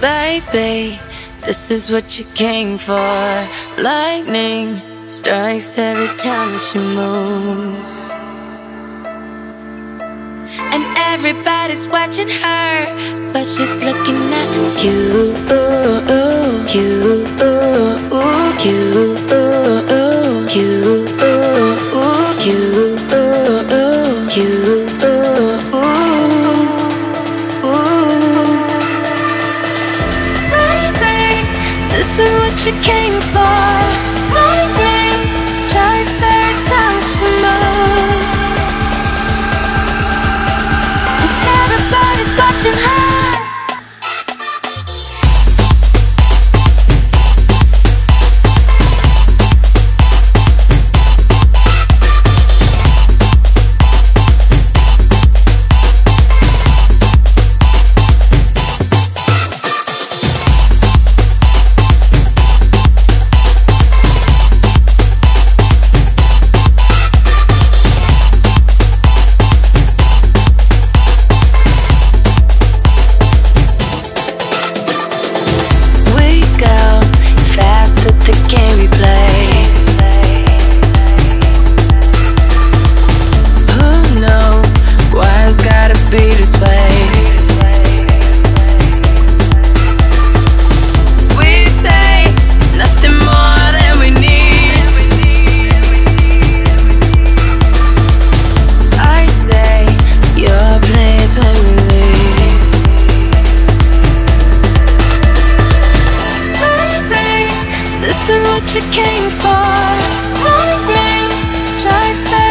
Baby, this is what you came for. Lightning strikes every time she moves. And everybody's watching her, but she's looking at you. You, you, you, what you came for. is what you came for. Lightning strikes.